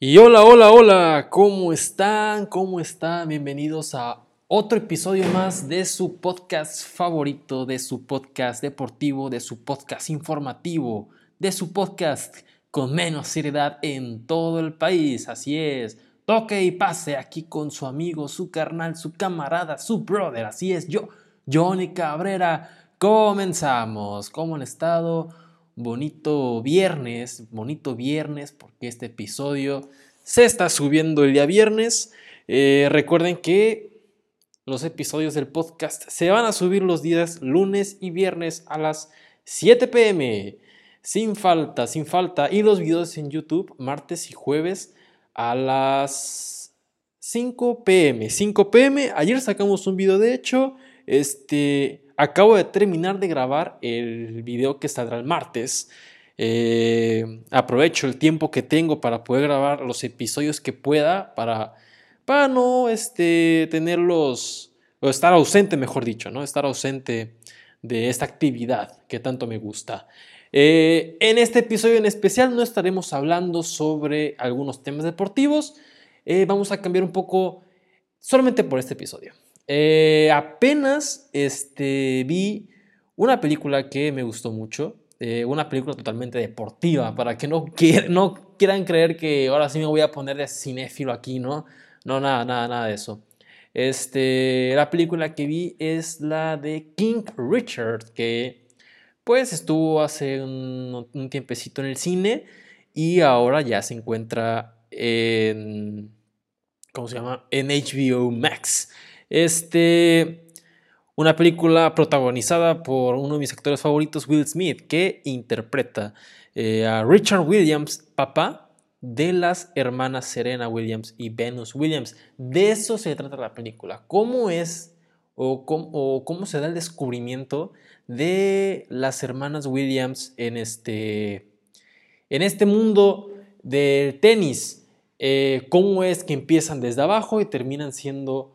Y hola, hola, hola, ¿cómo están? ¿Cómo están? Bienvenidos a otro episodio más de su podcast favorito, de su podcast deportivo, de su podcast informativo, de su podcast con menos seriedad en todo el país. Así es, toque y pase aquí con su amigo, su carnal, su camarada, su brother. Así es, yo, Johnny Cabrera. Comenzamos. ¿Cómo han estado? Bonito viernes, bonito viernes, porque este episodio se está subiendo el día viernes. Eh, recuerden que los episodios del podcast se van a subir los días lunes y viernes a las 7 pm. Sin falta, sin falta. Y los videos en YouTube martes y jueves a las 5 pm. 5 pm. Ayer sacamos un video, de hecho. Este, acabo de terminar de grabar el video que saldrá el martes. Eh, aprovecho el tiempo que tengo para poder grabar los episodios que pueda para, para no este, tenerlos, o estar ausente, mejor dicho, ¿no? Estar ausente de esta actividad que tanto me gusta. Eh, en este episodio en especial no estaremos hablando sobre algunos temas deportivos. Eh, vamos a cambiar un poco solamente por este episodio. Eh, apenas este, vi una película que me gustó mucho. Eh, una película totalmente deportiva, para que no, quieran creer que ahora sí me voy a poner de cinéfilo aquí, ¿no? No, nada, nada, nada de eso. Este, la película que vi es la de King Richard, que pues estuvo hace un, un tiempecito en el cine y ahora ya se encuentra en, ¿cómo se llama? En HBO Max. Este, una película protagonizada por uno de mis actores favoritos, Will Smith, que interpreta eh, a Richard Williams, papá de las hermanas Serena Williams y Venus Williams. De eso se trata la película. ¿Cómo es o cómo, se da el descubrimiento de las hermanas Williams en este, en este mundo del tenis? Eh, ¿Cómo es que empiezan desde abajo y terminan siendo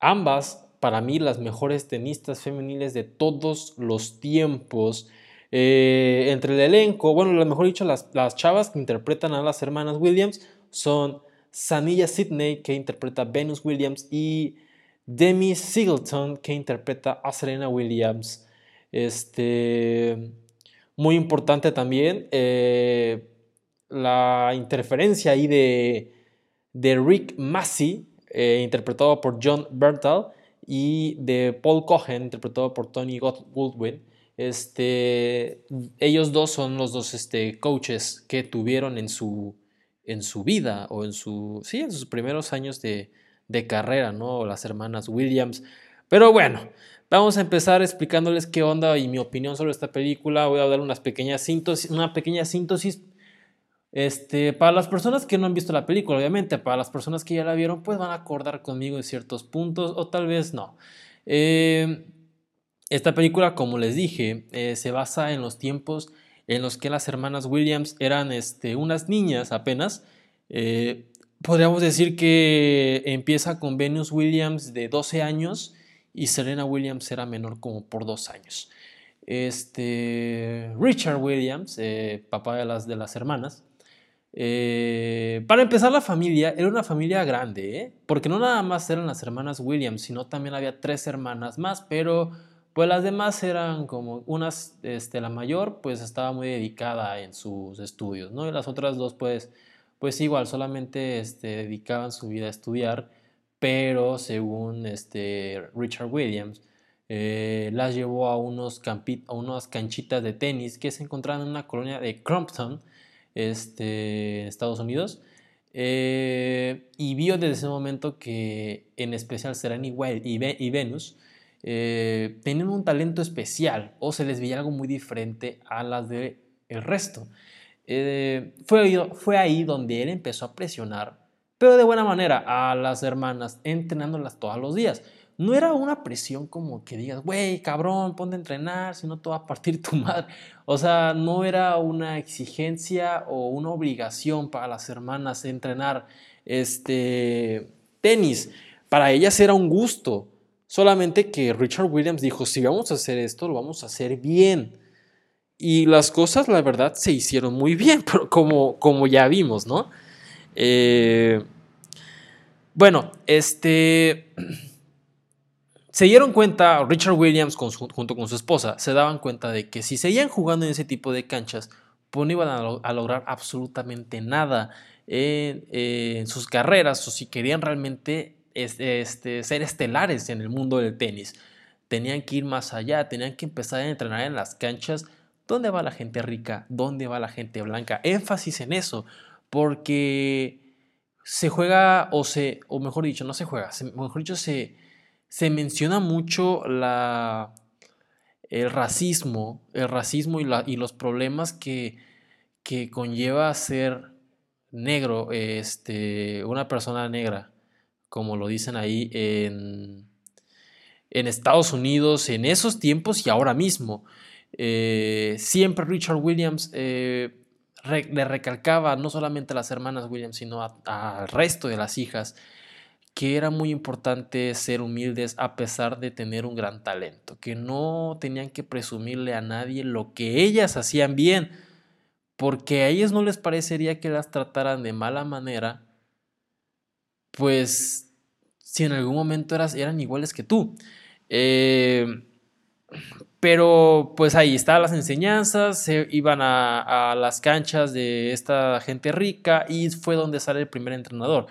Ambas, para mí, las mejores tenistas femeniles de todos los tiempos. Eh, entre el elenco, bueno, mejor dicho, las, las, chavas que interpretan a las hermanas Williams son Sanilla Sidney, que interpreta a Venus Williams, y Demi Singleton, que interpreta a Serena Williams. Este, muy importante también eh, la interferencia ahí de, de Rick Massey, eh, interpretado por John Bertal, y de Paul Cohen, interpretado por Tony Goldwyn. Este, ellos dos son los dos este, coaches que tuvieron en su, en su vida o en, su, sí, en sus primeros años de, de carrera, ¿no? Las hermanas Williams. Pero bueno, vamos a empezar explicándoles qué onda y mi opinión sobre esta película. Voy a dar unas pequeñas síntesis, una pequeña síntesis este, para las personas que no han visto la película, obviamente, para las personas que ya la vieron, pues van a acordar conmigo en ciertos puntos o tal vez no. Eh, esta película, como les dije, eh, se basa en los tiempos en los que las hermanas Williams eran este, unas niñas apenas. Eh, podríamos decir que empieza con Venus Williams de 12 años y Serena Williams era menor como por dos años. Este, Richard Williams, papá de las, de las hermanas, eh, para empezar, la familia era una familia grande, ¿eh? porque no nada más eran las hermanas Williams, sino también había tres hermanas más, pero pues las demás eran como unas, este, la mayor pues estaba muy dedicada en sus estudios, ¿no? Y las otras dos pues, pues igual, solamente este, dedicaban su vida a estudiar, pero según este, Richard Williams, eh, las llevó a, unos a unas canchitas de tenis que se encontraban en una colonia de Crumpton, este, Estados Unidos. Eh, y vio desde ese momento que en especial Serena y, Venus eh, tenían un talento especial o se les veía algo muy diferente a las del el resto. Eh, fue, fue ahí donde él empezó a presionar, pero de buena manera, a las hermanas, entrenándolas todos los días. No era una presión como que digas, güey, cabrón, ponte a entrenar, si no te va a partir tu madre. O sea, no era una exigencia o una obligación para las hermanas entrenar este tenis. Para ellas era un gusto. Solamente que Richard Williams dijo, si vamos a hacer esto, lo vamos a hacer bien. Y las cosas, la verdad, se hicieron muy bien, como, como ya vimos, ¿no? Eh, bueno, este... Se dieron cuenta, Richard Williams junto con su esposa, se daban cuenta de que si seguían jugando en ese tipo de canchas, pues no iban a, lograr absolutamente nada en, sus carreras o si querían realmente este, ser estelares en el mundo del tenis. Tenían que ir más allá, tenían que empezar a entrenar en las canchas. ¿Dónde va la gente rica? ¿Dónde va la gente blanca? Énfasis en eso, porque se juega o se, o mejor dicho, no se juega, mejor dicho, se, se menciona mucho el racismo, el racismo y, los problemas que, que conlleva ser negro, este, una persona negra, como lo dicen ahí en, en Estados Unidos en esos tiempos y ahora mismo. Eh, siempre Richard Williams eh, le recalcaba no solamente a las hermanas Williams, sino al resto de las hijas, que era muy importante ser humildes a pesar de tener un gran talento, que no tenían que presumirle a nadie lo que ellas hacían bien, porque a ellos no les parecería que las trataran de mala manera, pues si en algún momento eran iguales que tú. Eh, pero pues ahí estaban las enseñanzas, se iban a, las canchas de esta gente rica y fue donde sale el primer entrenador,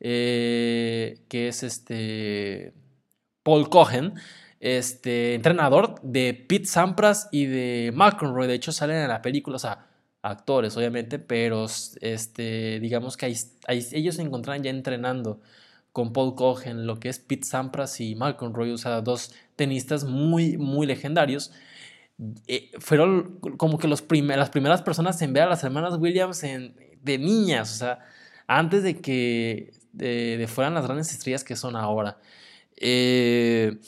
eh, que es este Paul Cohen, este entrenador de Pete Sampras y de McEnroe. De hecho, salen en la película, o sea, actores, obviamente, pero este, digamos que ellos se encontraban ya entrenando con Paul Cohen, lo que es Pete Sampras y Malcolm o sea, dos tenistas muy, muy legendarios. Eh, fueron como que las primeras personas en ver a las hermanas Williams de niñas, o sea, antes de que de, fueran las grandes estrellas que son ahora. Eh,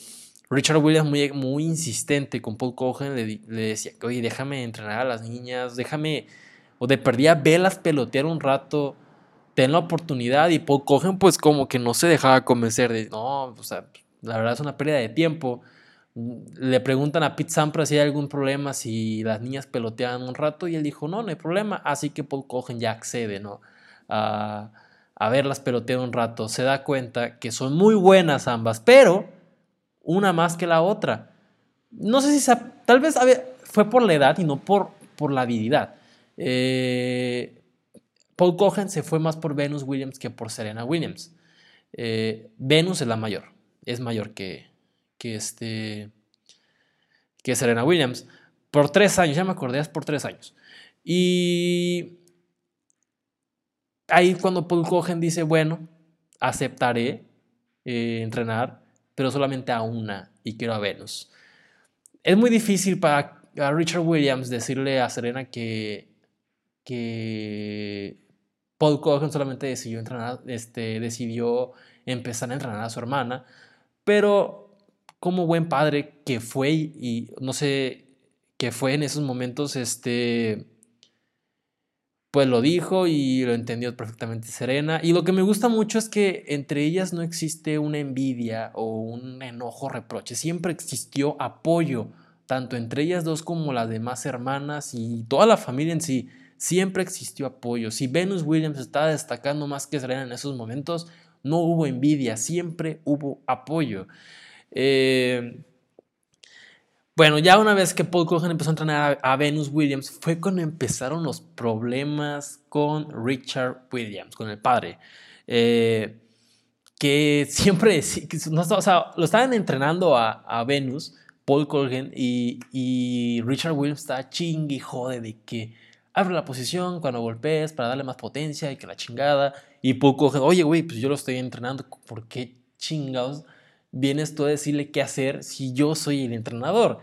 Richard Williams muy, muy insistente con Paul Cohen, le, decía, oye, déjame entrenar a las niñas, déjame, o de perdía velas pelotear un rato, ten la oportunidad, y Paul Cohen pues como que no se dejaba convencer de, no, o sea, la verdad es una pérdida de tiempo. Le preguntan a Pete Sampras si hay algún problema si las niñas pelotean un rato y él dijo, no, no hay problema, así que Paul Cohen ya accede, ¿no? A verlas pelotear un rato, se da cuenta que son muy buenas ambas, pero una más que la otra. No sé si tal vez fue por la edad y no por, por la habilidad. Eh, Paul Cohen se fue más por Venus Williams que por Serena Williams. Eh, Venus es la mayor, es mayor que, que, este, que Serena Williams. Por tres años, ya me acordé, es por tres años. Y ahí cuando Paul Cohen dice, bueno, aceptaré eh, entrenar pero solamente a una y quiero a Venus. Es muy difícil para Richard Williams decirle a Serena que, que Paul Cohen solamente decidió, entrenar, este, decidió empezar a entrenar a su hermana, pero como buen padre que fue y no sé, que fue en esos momentos, este, pues lo dijo y lo entendió perfectamente Serena. Y lo que me gusta mucho es que entre ellas no existe una envidia o un enojo, reproche. Siempre existió apoyo, tanto entre ellas dos como las demás hermanas y toda la familia en sí. Siempre existió apoyo. Si Venus Williams estaba destacando más que Serena en esos momentos, no hubo envidia, siempre hubo apoyo. Eh, bueno, ya una vez que Paul Cohen empezó a entrenar a, Venus Williams, fue cuando empezaron los problemas con Richard Williams, con el padre. Eh, que siempre, o sea, lo estaban entrenando a, Venus, Paul Colgan, y, Richard Williams está chingui jode de que abre la posición cuando golpees para darle más potencia y que la chingada. Y Paul Colgan, oye, güey, pues yo lo estoy entrenando, ¿por qué chingados vienes tú a decirle qué hacer si yo soy el entrenador?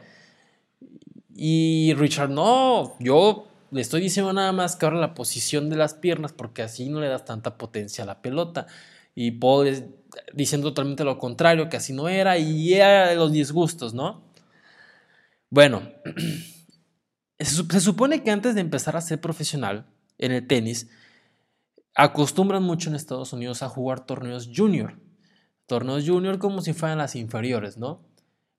Y Richard, no, yo le estoy diciendo nada más que ahora la posición de las piernas porque así no le das tanta potencia a la pelota. Y Paul diciendo totalmente lo contrario, que así no era y era los disgustos, ¿no? Bueno, se supone que antes de empezar a ser profesional en el tenis, acostumbran mucho en Estados Unidos a jugar torneos junior. Torneos junior como si fueran las inferiores, ¿no?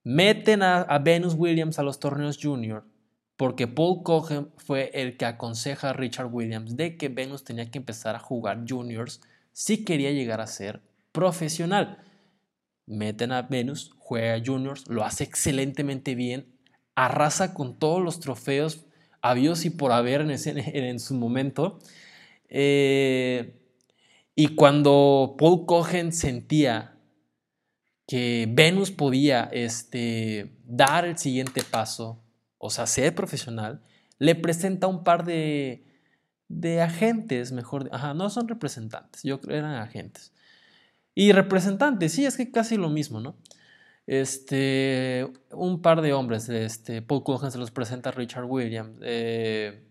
Meten a, Venus Williams a los torneos junior porque Paul Cohen fue el que aconseja a Richard Williams de que Venus tenía que empezar a jugar juniors si quería llegar a ser profesional. Meten a Venus, juega juniors, lo hace excelentemente bien, arrasa con todos los trofeos habidos y por haber en, en su momento. Eh, y cuando Paul Cohen sentía que Venus podía este, dar el siguiente paso, o sea, ser profesional, le presenta un par de, de agentes, mejor, ajá, no son representantes, yo creo eran agentes. Y representantes, sí, es que casi lo mismo, ¿no? Este, un par de hombres, este, Paul Cohen se los presenta a Richard Williams, eh,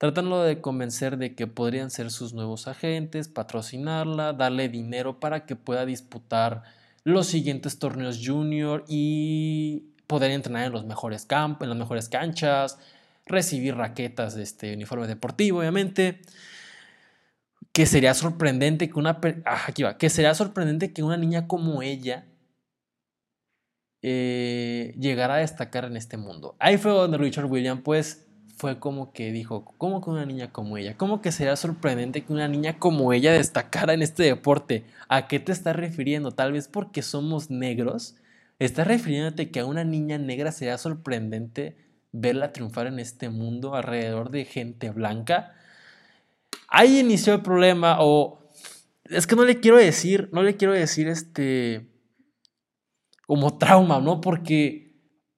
de convencer de que podrían ser sus nuevos agentes, patrocinarla, darle dinero para que pueda disputar los siguientes torneos junior y poder entrenar en los mejores campos, en las mejores canchas, recibir raquetas de este uniforme deportivo, obviamente. Que sería sorprendente que una ah, aquí va, que sería sorprendente que una niña como ella eh, llegara a destacar en este mundo. Ahí fue donde Richard Williams pues fue como que dijo, ¿cómo que una niña como ella? ¿Cómo que sería sorprendente que una niña como ella destacara en este deporte? ¿A qué te estás refiriendo? Tal vez porque somos negros. ¿Estás refiriéndote que a una niña negra sería sorprendente verla triunfar en este mundo alrededor de gente blanca? Ahí inició el problema o es que no le quiero decir, no le quiero decir este como trauma, ¿no? Porque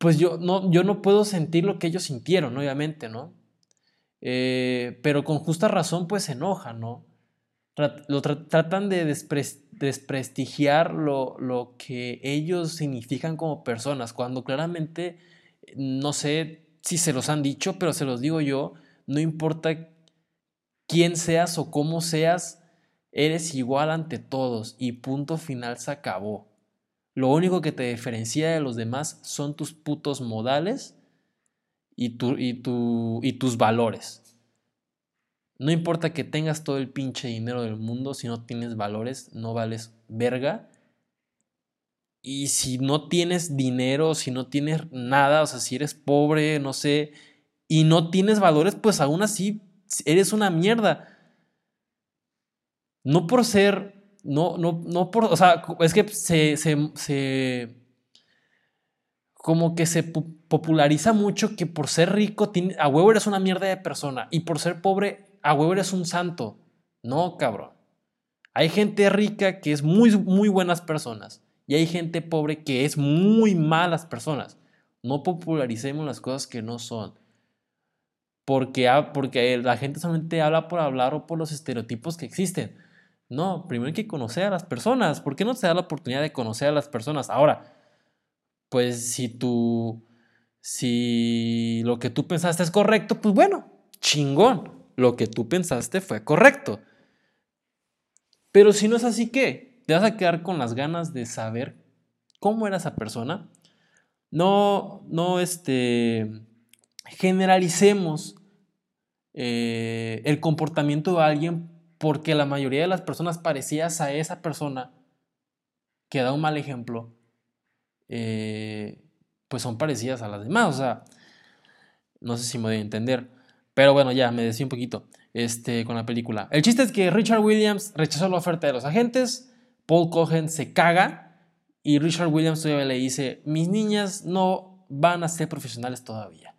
pues yo no, yo no puedo sentir lo que ellos sintieron, obviamente, ¿no? Eh, pero con justa razón, pues se enojan, ¿no? lo tratan de desprestigiar lo, lo, que ellos significan como personas, cuando claramente, no sé si se los han dicho, pero se los digo yo, no importa quién seas o cómo seas, eres igual ante todos y punto final se acabó. Lo único que te diferencia de los demás son tus putos modales y, y, y tus valores. No importa que tengas todo el pinche dinero del mundo, si no tienes valores, no vales verga. Y si no tienes dinero, si no tienes nada, o sea, si eres pobre, no sé, y no tienes valores, pues aún así eres una mierda. No por ser no, no, no por, o sea, es que se, se, como que se populariza mucho que por ser rico, a huevo eres una mierda de persona y por ser pobre, a huevo eres un santo. No, cabrón. Hay gente rica que es muy, muy buenas personas y hay gente pobre que es muy malas personas. No popularicemos las cosas que no son. Porque, porque la gente solamente habla por hablar o por los estereotipos que existen. No, primero hay que conocer a las personas. ¿Por qué no te da la oportunidad de conocer a las personas? Ahora, pues si tú, si lo que tú pensaste es correcto, pues bueno, chingón. Lo que tú pensaste fue correcto. Pero si no es así, ¿qué? ¿Te vas a quedar con las ganas de saber cómo era esa persona? No, no, este, generalicemos eh, el comportamiento de alguien porque la mayoría de las personas parecidas a esa persona que da un mal ejemplo, eh, pues son parecidas a las demás. O sea, no sé si me voy a entender. Pero bueno, ya me decía un poquito este, con la película. El chiste es que Richard Williams rechazó la oferta de los agentes, Paul Cohen se caga y Richard Williams todavía le dice, mis niñas no van a ser profesionales todavía.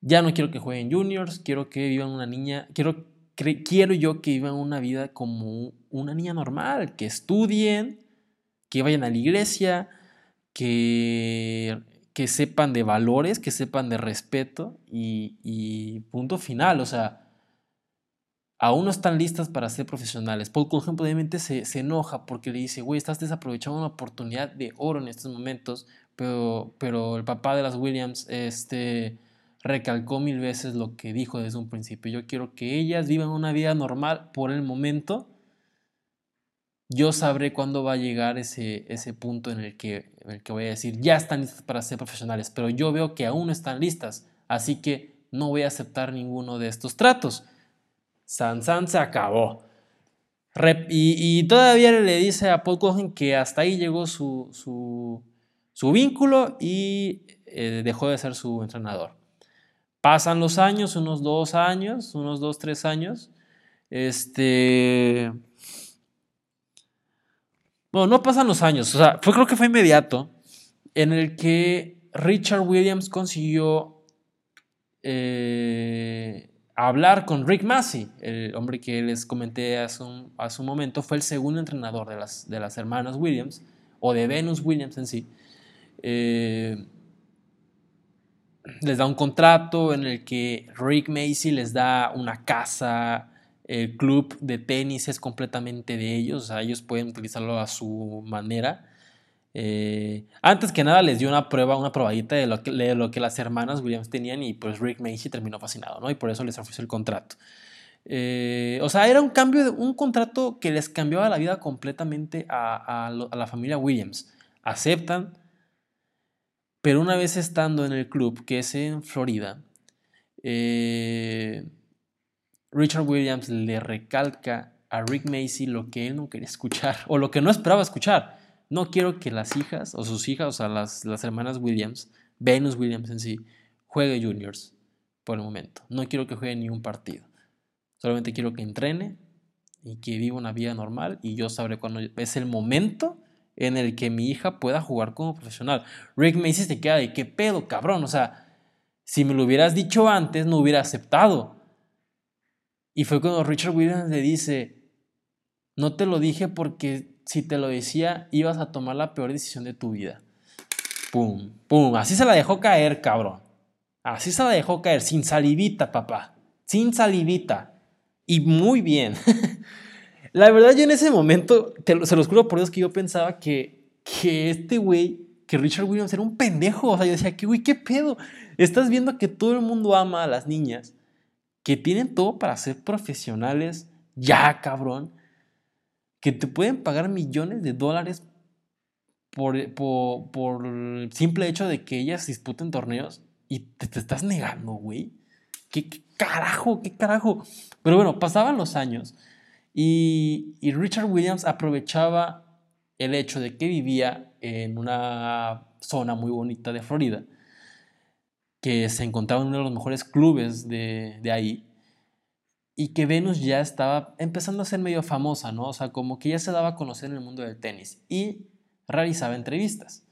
Ya no quiero que jueguen juniors, quiero que vivan una niña, quiero quiero yo que vivan una vida como una niña normal, que estudien, que vayan a la iglesia, que, que sepan de valores, que sepan de respeto y, punto final. O sea, aún no están listas para ser profesionales. Paul Cohen obviamente se, se enoja porque le dice, güey, estás desaprovechando una oportunidad de oro en estos momentos, pero, pero el papá de las Williams, este recalcó mil veces lo que dijo desde un principio. Yo quiero que ellas vivan una vida normal por el momento. Yo sabré cuándo va a llegar ese, ese punto en el, que, en el que voy a decir, ya están listas para ser profesionales, pero yo veo que aún no están listas, así que no voy a aceptar ninguno de estos tratos. San San se acabó. y, todavía le dice a Paul Cohen que hasta ahí llegó su, su, su vínculo y eh, dejó de ser su entrenador. Pasan los años, unos dos años, unos dos, tres años. Este. Bueno, no pasan los años, o sea, fue, creo que fue inmediato en el que Richard Williams consiguió eh, hablar con Rick Massey, el hombre que les comenté hace un, hace un momento, fue el segundo entrenador de las, de las hermanas Williams, o de Venus Williams en sí. Eh, les da un contrato en el que Rick Macy les da una casa, el club de tenis es completamente de ellos, o sea, ellos pueden utilizarlo a su manera. Eh, antes que nada les dio una prueba, una probadita de lo, que, lo que las hermanas Williams tenían y pues Rick Macy terminó fascinado, ¿no? Y por eso les ofreció el contrato. Eh, o sea, era un cambio, de, un contrato que les cambiaba la vida completamente a, la familia Williams. Aceptan, pero una vez estando en el club, que es en Florida, eh, Richard Williams le recalca a Rick Macy lo que él no quería escuchar o lo que no esperaba escuchar no quiero que las hijas o sus hijas, o sea, las, las hermanas Williams, Venus Williams en sí, juegue juniors por el momento. No quiero que juegue ningún partido. Solamente quiero que entrene y que viva una vida normal y yo sabré cuándo es el momento en el que mi hija pueda jugar como profesional. Rick Macy se queda de qué pedo, cabrón. O sea, si me lo hubieras dicho antes, no hubiera aceptado. Y fue cuando Richard Williams le dice, no te lo dije porque si te lo decía, ibas a tomar la peor decisión de tu vida. Pum, pum. Así se la dejó caer, cabrón. Así se la dejó caer, sin salivita, papá. Sin salivita. Y muy bien. la verdad, yo en ese momento, se los juro por Dios que yo pensaba que, que este güey, que Richard Williams era un pendejo. O sea, yo decía, que güey, qué pedo. Estás viendo que todo el mundo ama a las niñas, que tienen todo para ser profesionales. Ya, cabrón que te pueden pagar millones de dólares por, por, el simple hecho de que ellas disputen torneos y te, estás negando, güey. ¿Qué, carajo? ¿Qué carajo? Pero bueno, pasaban los años y, Richard Williams aprovechaba el hecho de que vivía en una zona muy bonita de Florida, que se encontraba en uno de los mejores clubes de, de ahí, y que Venus ya estaba empezando a ser medio famosa, ¿no? O sea, como que ya se daba a conocer en el mundo del tenis y realizaba entrevistas.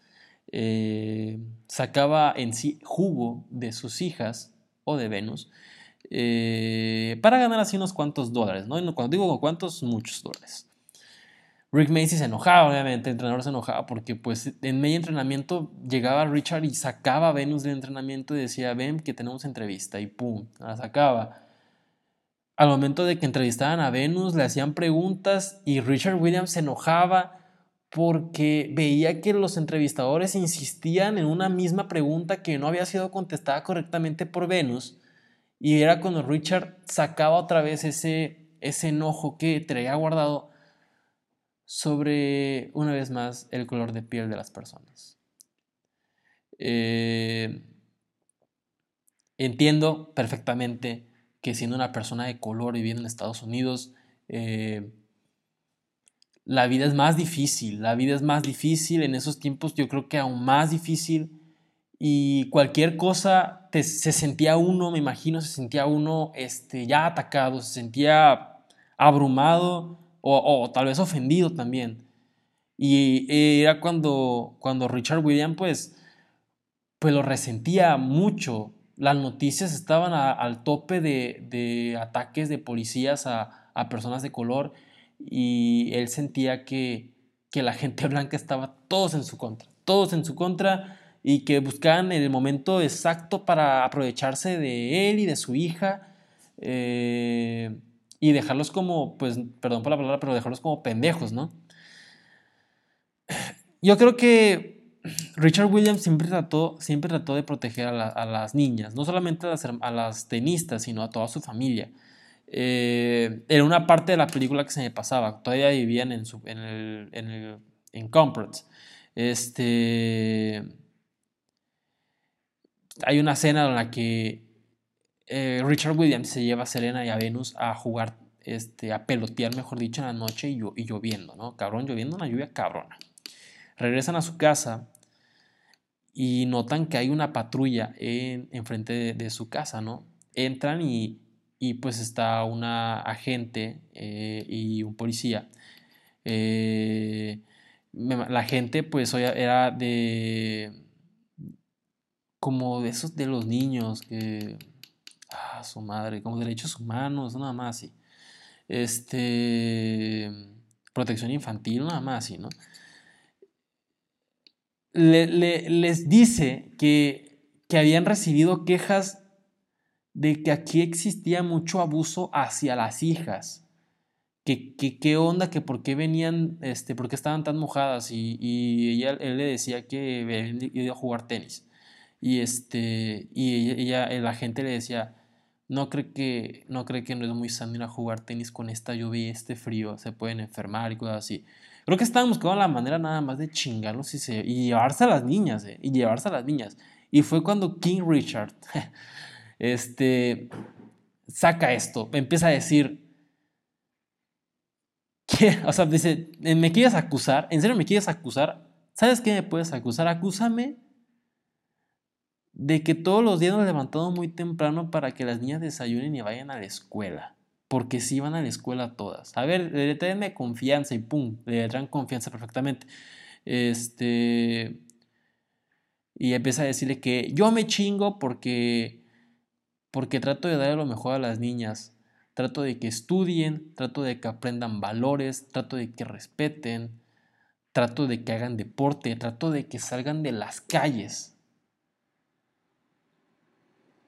Eh, sacaba en sí jugo de sus hijas o de Venus eh, para ganar así unos cuantos dólares, ¿no? cuando digo cuántos, muchos dólares. Rick Macy se enojaba, obviamente, el entrenador se enojaba porque pues en medio entrenamiento llegaba Richard y sacaba a Venus del entrenamiento y decía, ven que tenemos entrevista y pum, la sacaba al momento de que entrevistaban a Venus, le hacían preguntas y Richard Williams se enojaba porque veía que los entrevistadores insistían en una misma pregunta que no había sido contestada correctamente por Venus. Y era cuando Richard sacaba otra vez ese, ese enojo que traía guardado sobre, una vez más, el color de piel de las personas. Eh, entiendo perfectamente que siendo una persona de color viviendo en Estados Unidos, eh, la vida es más difícil, la vida es más difícil, en esos tiempos yo creo que aún más difícil y cualquier cosa se sentía uno, me imagino, se sentía uno este, ya atacado, se sentía abrumado o, tal vez ofendido también. Y era cuando, cuando Richard William pues, pues lo resentía mucho las noticias estaban al tope de, ataques de policías a, personas de color y él sentía que, la gente blanca estaba todos en su contra, todos en su contra y que buscaban el momento exacto para aprovecharse de él y de su hija eh, y dejarlos como, pues, perdón por la palabra, pero dejarlos como pendejos, ¿no? Yo creo que Richard Williams siempre trató, siempre trató de proteger a, las niñas, no solamente a las, tenistas, sino a toda su familia. Eh, era una parte de la película que se me pasaba, todavía vivían en, su, en, en, en. Este, hay una escena en la que eh, Richard Williams se lleva a Selena y a Venus a jugar, este, a pelotear, mejor dicho, en la noche y, y lloviendo, ¿no? Cabrón, lloviendo, una lluvia cabrona. Regresan a su casa y notan que hay una patrulla en, frente de, su casa, ¿no? Entran y, pues está una agente eh, y un policía. Eh, la gente pues era de como de esos de los niños que ah, su madre como derechos humanos nada más así. Este protección infantil nada más así no les dice que, que habían recibido quejas de que aquí existía mucho abuso hacia las hijas. Que, qué onda, que por qué venían, este, por qué estaban tan mojadas. Y, y ella, él le decía que habían a jugar tenis y este y ella, la gente le decía no cree que no cree que no es muy sano ir a jugar tenis con esta lluvia y este frío se pueden enfermar y cosas así creo que estábamos buscando la manera nada más de chingarlos y, y llevarse a las niñas eh, y llevarse a las niñas y fue cuando King Richard este saca esto empieza a decir o sea, dice, ¿me quieres acusar? ¿En serio me quieres acusar? ¿Sabes qué me puedes acusar? Acúsame de que todos los días nos levantamos muy temprano para que las niñas desayunen y vayan a la escuela. Porque sí van a la escuela todas. A ver, le confianza y pum, le traen confianza perfectamente. Este. Y empieza a decirle que yo me chingo porque. Porque trato de darle lo mejor a las niñas trato de que estudien, trato de que aprendan valores, trato de que respeten, trato de que hagan deporte, trato de que salgan de las calles.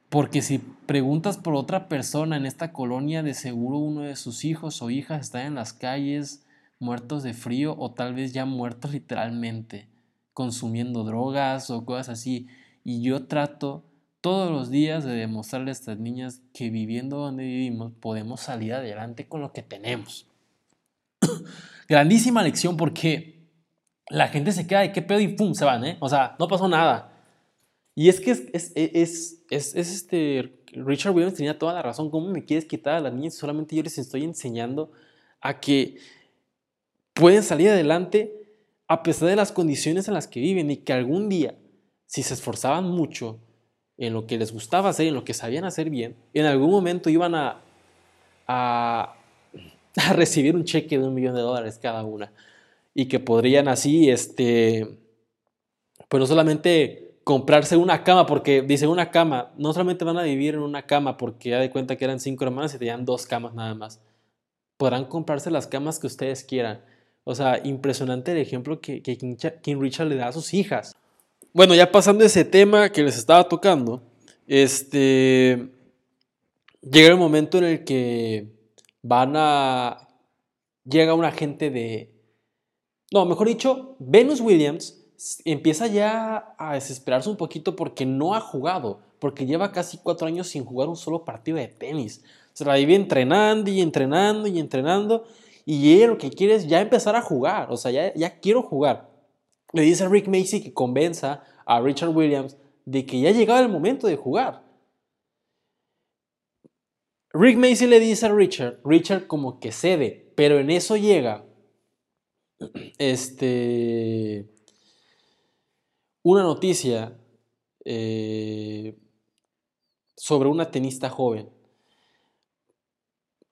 Porque si preguntas por otra persona en esta colonia, de seguro uno de sus hijos o hijas está en las calles muertos de frío o tal vez ya muertos literalmente, consumiendo drogas o cosas así. Y yo trato todos los días de demostrarle a estas niñas que viviendo donde vivimos podemos salir adelante con lo que tenemos. Grandísima lección porque la gente se queda de qué pedo y pum, se van, ¿eh? O sea, no pasó nada. Y es que es, es, es, es, este, Richard Williams tenía toda la razón. ¿Cómo me quieres quitar a las niñas? Solamente yo les estoy enseñando a que pueden salir adelante a pesar de las condiciones en las que viven y que algún día, si se esforzaban mucho, en lo que les gustaba hacer, en lo que sabían hacer bien, en algún momento iban a, a, recibir un cheque de un millón de dólares cada una. Y que podrían así, este, pues no solamente comprarse una cama, porque dice una cama, no solamente van a vivir en una cama, porque ya de cuenta que eran cinco hermanas y tenían dos camas nada más. Podrán comprarse las camas que ustedes quieran. O sea, impresionante el ejemplo que, que King Richard le da a sus hijas. Bueno, ya pasando ese tema que les estaba tocando, este, llega el momento en el que van a, llega un agente de, no, mejor dicho, Venus Williams empieza ya a desesperarse un poquito porque no ha jugado, porque lleva casi cuatro años sin jugar un solo partido de tenis. Se la vive entrenando y entrenando y entrenando, y ella lo que quiere es ya empezar a jugar, o sea, ya, ya quiero jugar le dice a Rick Macy que convenza a Richard Williams de que ya ha llegado el momento de jugar. Rick Macy le dice a Richard, Richard como que cede, pero en eso llega este, una noticia eh, sobre una tenista joven.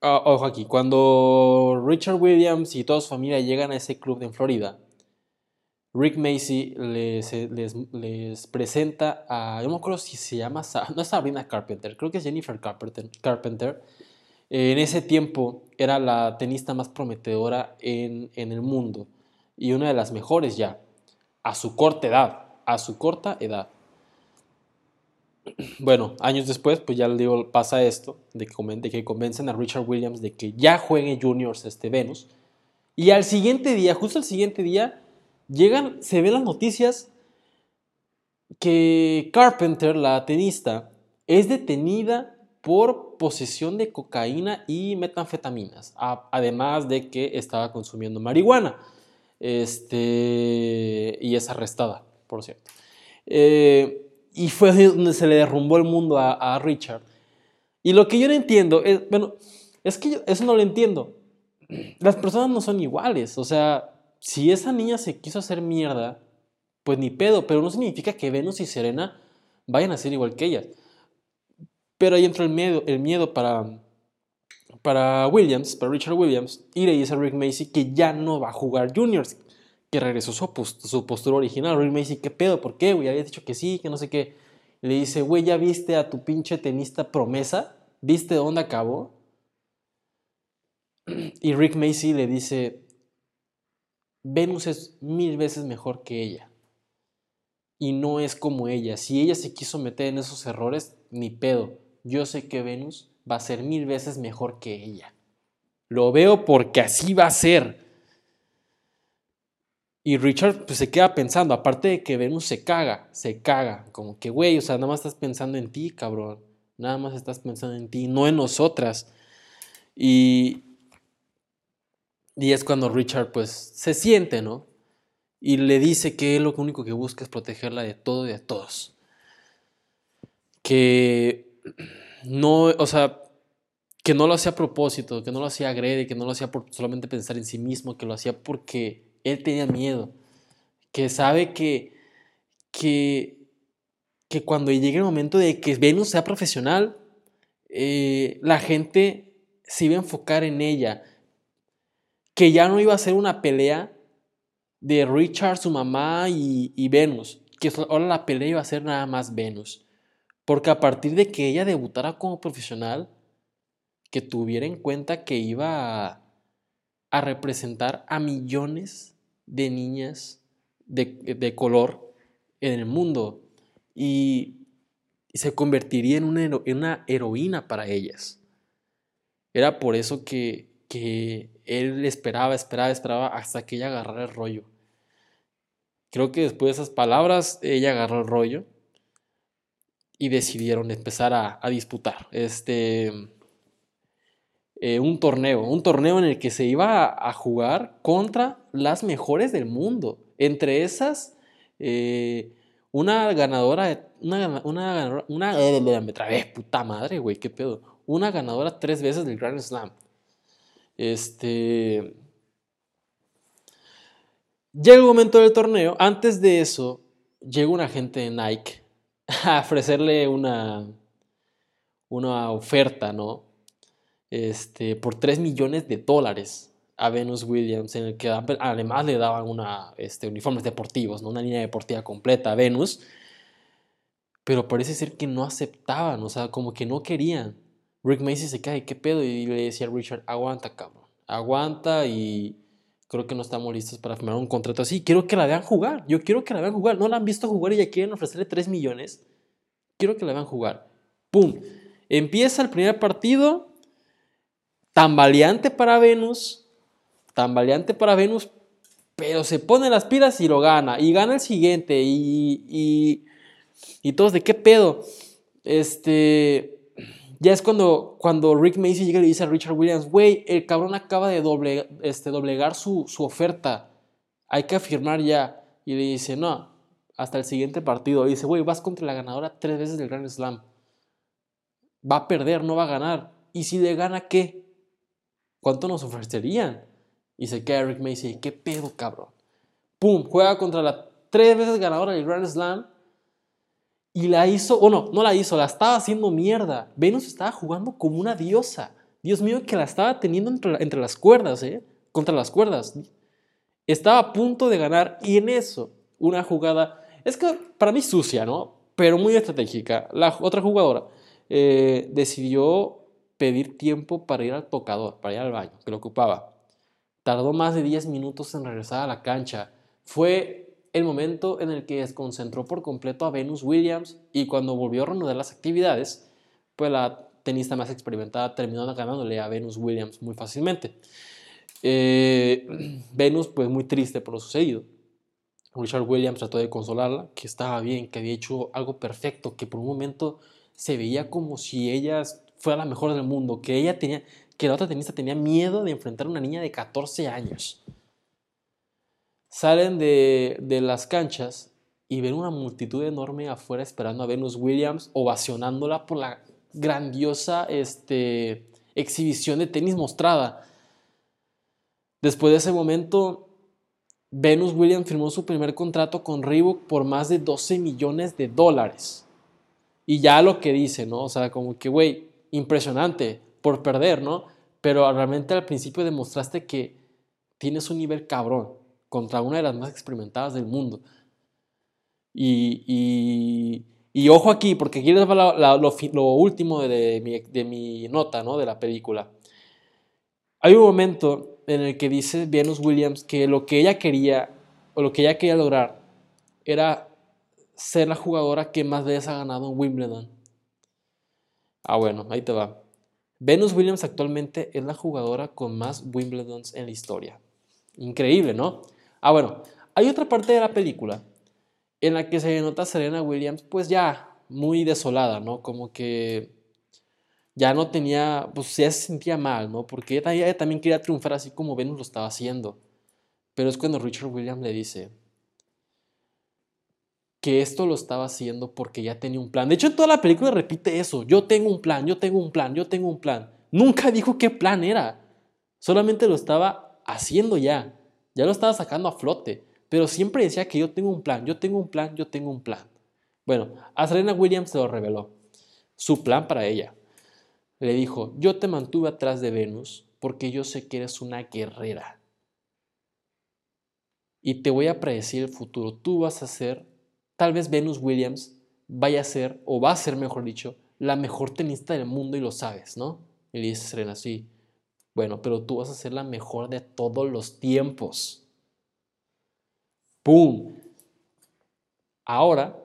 Ah, ojo aquí, cuando Richard Williams y toda su familia llegan a ese club en Florida, Rick Macy les, les, presenta a, yo no me acuerdo si se llama, no es Sabrina Carpenter, creo que es Jennifer Carpenter. Carpenter. En ese tiempo era la tenista más prometedora en, el mundo y una de las mejores ya, a su corta edad, a su corta edad. Bueno, años después, pues ya le digo, pasa esto, de que, convencen a Richard Williams de que ya juegue juniors este Venus. Y al siguiente día, justo al siguiente día, llegan, se ven las noticias que Carpenter, la tenista, es detenida por posesión de cocaína y metanfetaminas, además de que estaba consumiendo marihuana. Este, y es arrestada, por cierto. Eh, y fue donde se le derrumbó el mundo a, Richard. Y lo que yo no entiendo es, bueno, es que eso no lo entiendo. Las personas no son iguales, o sea, si esa niña se quiso hacer mierda pues ni pedo, pero no significa que Venus y Serena vayan a ser igual que ellas. Pero ahí entra el miedo, el miedo para, para Williams, para Richard Williams, y le dice a Rick Macy que ya no va a jugar Juniors, que regresó su, su postura original. Rick Macy, ¿qué pedo? ¿Por qué, güey? Había dicho que sí, que no sé qué. le dice, güey, ¿ya viste a tu pinche tenista promesa? ¿Viste dónde acabó? Y Rick Macy le dice, Venus es mil veces mejor que ella. Y no es como ella. Si ella se quiso meter en esos errores, ni pedo. Yo sé que Venus va a ser mil veces mejor que ella. Lo veo porque así va a ser. Y Richard pues, se queda pensando, aparte de que Venus se caga, se caga, como que, güey, o sea, nada más estás pensando en ti, cabrón. Nada más estás pensando en ti, no en nosotras. Y, y es cuando Richard pues se siente, ¿no? Y le dice que él lo único que busca es protegerla de todo y de todos. Que no, o sea, que no lo hacía a propósito, que no lo hacía agrede, que no lo hacía por solamente pensar en sí mismo, que lo hacía porque él tenía miedo, que sabe que, que, que cuando llegue el momento de que Venus sea profesional, eh, la gente se iba a enfocar en ella, que ya no iba a ser una pelea de Richard, su mamá y, y Venus, que ahora la pelea iba a ser nada más Venus. Porque a partir de que ella debutara como profesional, que tuviera en cuenta que iba a, representar a millones de niñas de, color en el mundo y, se convertiría en una, una, heroína para ellas. Era por eso que, que él esperaba, esperaba, esperaba hasta que ella agarrara el rollo. Creo que después de esas palabras, ella agarró el rollo y decidieron empezar a, disputar este, eh, un torneo, un torneo en el que se iba a, jugar contra las mejores del mundo. Entre esas, eh, una ganadora, una, una ganadora, una, puta madre, güey, qué pedo. Una ganadora tres veces del Grand Slam. Este. Llega el momento del torneo. Antes de eso, llega un agente de Nike a ofrecerle una, una oferta, ¿no? Este, por 3 millones de dólares a Venus Williams, en el que además le daban una, este, uniformes deportivos, ¿no? una línea deportiva completa a Venus, pero parece ser que no aceptaban, o sea, como que no querían. Rick Macy se cae, ¿qué pedo? Y le decía a Richard, aguanta, cabrón, aguanta y creo que no estamos listos para firmar un contrato así. Quiero que la vean jugar. Yo quiero que la vean jugar. No la han visto jugar y ya quieren ofrecerle 3 millones. Quiero que la vean jugar. ¡Pum! Empieza el primer partido. Tan valiente para Venus. Tan valiente para Venus. Pero se pone las pilas y lo gana. Y gana el siguiente. Y, y, y todos de qué pedo. Este ya es cuando, cuando Rick Macy llega y le dice a Richard Williams, güey, el cabrón acaba de doble, este, doblegar su, su oferta, hay que afirmar ya. Y le dice, no, hasta el siguiente partido. Y dice, güey, vas contra la ganadora tres veces del Grand Slam. Va a perder, no va a ganar. ¿Y si le gana qué? ¿Cuánto nos ofrecerían? Y se queda Rick Macy, ¿qué pedo, cabrón? Pum, juega contra la tres veces ganadora del Grand Slam y la hizo, o no, no la hizo, la estaba haciendo mierda. Venus estaba jugando como una diosa. Dios mío, que la estaba teniendo entre, las cuerdas, ¿eh? Contra las cuerdas. Estaba a punto de ganar y en eso, una jugada, es que para mí sucia, ¿no? Pero muy estratégica. La otra jugadora eh, decidió pedir tiempo para ir al tocador, para ir al baño, que lo ocupaba. Tardó más de 10 minutos en regresar a la cancha. Fue el momento en el que desconcentró por completo a Venus Williams y cuando volvió a reanudar las actividades, pues la tenista más experimentada terminó ganándole a Venus Williams muy fácilmente. Eh, Venus, pues muy triste por lo sucedido. Richard Williams trató de consolarla, que estaba bien, que había hecho algo perfecto, que por un momento se veía como si ella fuera la mejor del mundo, que ella tenía, que la otra tenista tenía miedo de enfrentar a una niña de 14 años salen de, las canchas y ven una multitud enorme afuera esperando a Venus Williams, ovacionándola por la grandiosa este, exhibición de tenis mostrada. Después de ese momento, Venus Williams firmó su primer contrato con Reebok por más de 12 millones de dólares. Y ya lo que dice, ¿no? O sea, como que, güey, impresionante por perder, ¿no? Pero realmente al principio demostraste que tienes un nivel cabrón contra una de las más experimentadas del mundo. Y, y, ojo aquí, porque aquí les va lo, último de, mi, de mi nota, ¿no? De la película. Hay un momento en el que dice Venus Williams que lo que ella quería, o lo que ella quería lograr, era ser la jugadora que más veces ha ganado en Wimbledon. Ah, bueno, ahí te va. Venus Williams actualmente es la jugadora con más Wimbledons en la historia. Increíble, ¿no? Ah, bueno, hay otra parte de la película en la que se nota a Serena Williams, pues ya muy desolada, ¿no? Como que ya no tenía, pues ya se sentía mal, ¿no? Porque ella, también quería triunfar así como Venus lo estaba haciendo. Pero es cuando Richard Williams le dice que esto lo estaba haciendo porque ya tenía un plan. De hecho, en toda la película repite eso. Yo tengo un plan, yo tengo un plan, yo tengo un plan. Nunca dijo qué plan era. Solamente lo estaba haciendo ya. Ya lo estaba sacando a flote. Pero siempre decía que yo tengo un plan, yo tengo un plan, yo tengo un plan. Bueno, a Serena Williams se lo reveló. Su plan para ella le dijo, yo te mantuve atrás de Venus porque yo sé que eres una guerrera. Y te voy a predecir el futuro. Tú vas a ser, tal vez Venus Williams vaya a ser, o va a ser, mejor dicho, la mejor tenista del mundo y lo sabes, ¿no? Y le dice Serena, sí. Bueno, pero tú vas a ser la mejor de todos los tiempos. ¡Pum! Ahora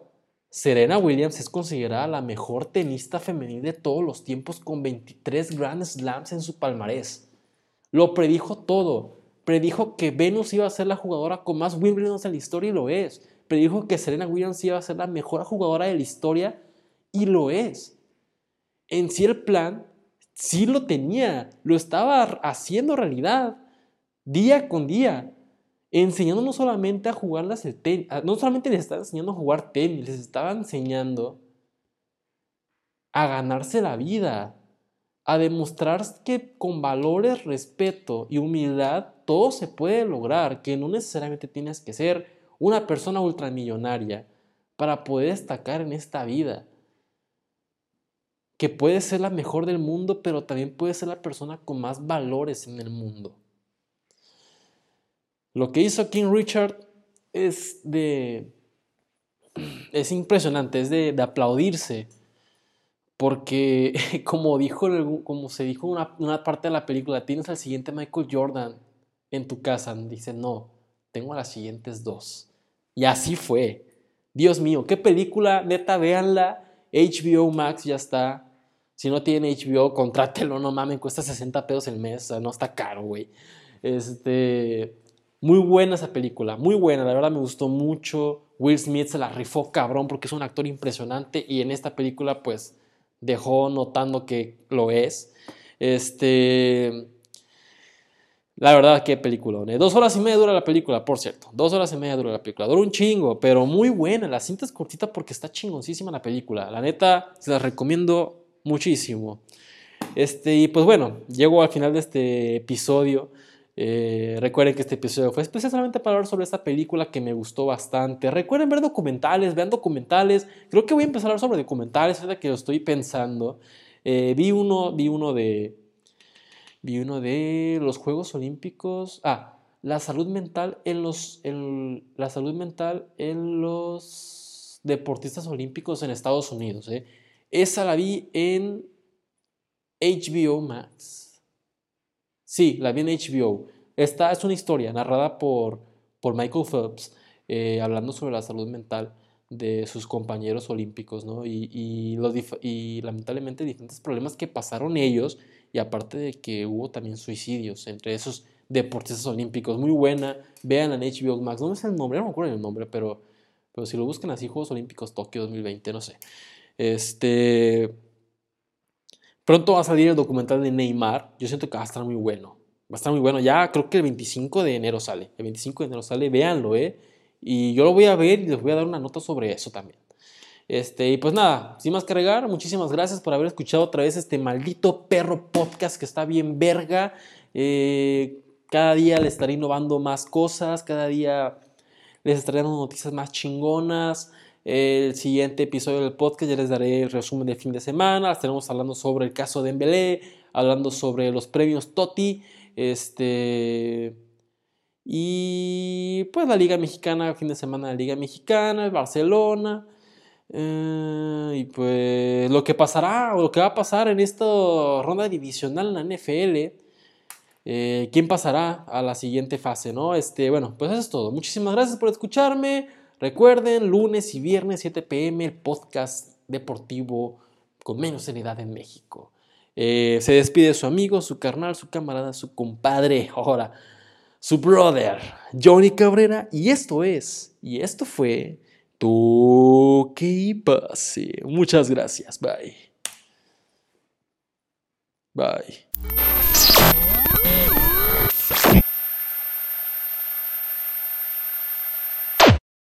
Serena Williams es considerada la mejor tenista femenil de todos los tiempos con 23 Grand Slams en su palmarés. Lo predijo todo. Predijo que Venus iba a ser la jugadora con más Wimbledon en la historia y lo es. Predijo que Serena Williams iba a ser la mejor jugadora de la historia y lo es. En sí el plan sí lo tenía, lo estaba haciendo realidad día con día enseñando no solamente a jugarlas el tenis, no solamente les estaba enseñando a jugar tenis, les estaba enseñando a ganarse la vida, a demostrar que con valores, respeto y humildad todo se puede lograr, que no necesariamente tienes que ser una persona ultramillonaria para poder destacar en esta vida. Que puedes ser la mejor del mundo, pero también puedes ser la persona con más valores en el mundo. Lo que hizo King Richard es de. Es impresionante, es de, aplaudirse. Porque, como, dijo, como se dijo en una, parte de la película, tienes al siguiente Michael Jordan en tu casa. Dice, no, tengo a las siguientes dos. Y así fue. Dios mío, qué película, neta, véanla. HBO Max ya está. Si no tiene HBO, contrátelo, no mames, cuesta 60 pesos el mes, o sea, no está caro, güey. Este, muy buena esa película, muy buena, la verdad me gustó mucho. Will Smith se la rifó cabrón porque es un actor impresionante y en esta película pues dejó notando que lo es. Este... La verdad, qué película. ¿eh? Dos horas y media dura la película, por cierto. Dos horas y media dura la película. Dura un chingo, pero muy buena. La cinta es cortita porque está chingoncísima la película. La neta, se la recomiendo muchísimo. Este, y pues bueno, llego al final de este episodio. Eh, recuerden que este episodio fue especialmente para hablar sobre esta película que me gustó bastante. Recuerden ver documentales, vean documentales. Creo que voy a empezar a hablar sobre documentales, ahora que lo estoy pensando. Eh, vi uno, vi uno de. Vi uno de los Juegos Olímpicos. Ah, la salud mental en los. la salud mental en los deportistas olímpicos en Estados Unidos. Eh. Esa la vi en HBO Max. Sí, la vi en HBO. Esta es una historia narrada por, por Michael Phelps, eh, hablando sobre la salud mental de sus compañeros olímpicos, ¿no? Y, y, los y lamentablemente diferentes problemas que pasaron ellos, y aparte de que hubo también suicidios entre esos deportistas olímpicos. Muy buena, vean en HBO Max, no me sé el nombre, no me acuerdo el nombre, pero, pero si lo buscan así, Juegos Olímpicos Tokio 2020, no sé. Este Pronto va a salir el documental de Neymar. Yo siento que va a estar muy bueno. Va a estar muy bueno. Ya creo que el 25 de enero sale. El 25 de enero sale. Véanlo, ¿eh? Y yo lo voy a ver y les voy a dar una nota sobre eso también. Este, y pues nada, sin más que agregar, muchísimas gracias por haber escuchado otra vez este maldito perro podcast que está bien verga. Eh, cada día les estaré innovando más cosas, cada día les estaré dando noticias más chingonas. El siguiente episodio del podcast ya les daré el resumen del fin de semana. Estaremos hablando sobre el caso de Embelé, hablando sobre los premios Toti. Este. Y pues la Liga Mexicana, fin de semana de la Liga Mexicana, Barcelona. Eh, y pues lo que pasará o lo que va a pasar en esta ronda divisional en la NFL. Eh, quién pasará a la siguiente fase, ¿no? Este, bueno, pues eso es todo. Muchísimas gracias por escucharme. Recuerden, lunes y viernes 7 pm, el podcast deportivo con menos seriedad en México. Eh, se despide su amigo, su carnal, su camarada, su compadre, ahora, su brother, Johnny Cabrera. Y esto es, y esto fue, tu que pase. Muchas gracias, bye. Bye.